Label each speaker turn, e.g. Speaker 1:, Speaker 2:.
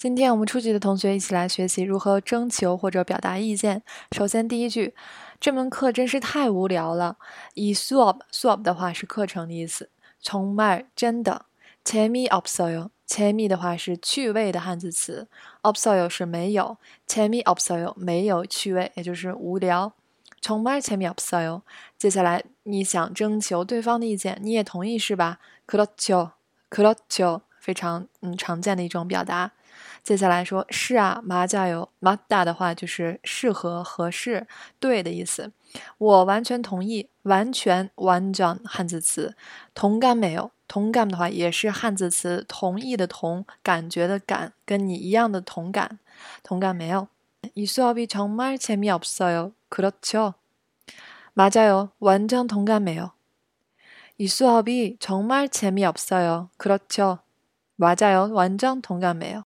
Speaker 1: 今天我们初级的同学一起来学习如何征求或者表达意见。首先，第一句，这门课真是太无聊了。以 suop，suop 的话是课程的意思。从 말真的，재미없어 요。 재미的话是趣味的汉字词，없어요是没有，재미없어요没有趣味，也就是无聊。从말재미없어 요。 接下来，你想征求对方的意见，你也同意是吧？그렇 죠， 그렇 죠， 非常嗯常见的一种表达。接下来说是啊，马加油，马达的话就是适合、合适、对的意思。我完全同意，完全完整汉字词，同感没有？同感的话也是汉字词，同意的同，感觉的感，跟你一样的同感，同感没有？이수업이정말재미없어 요， 그렇 죠？ 马加油，完全同感没有？이수업이정말재미없어 요， 그렇 죠？ 马加油，完全同感没有？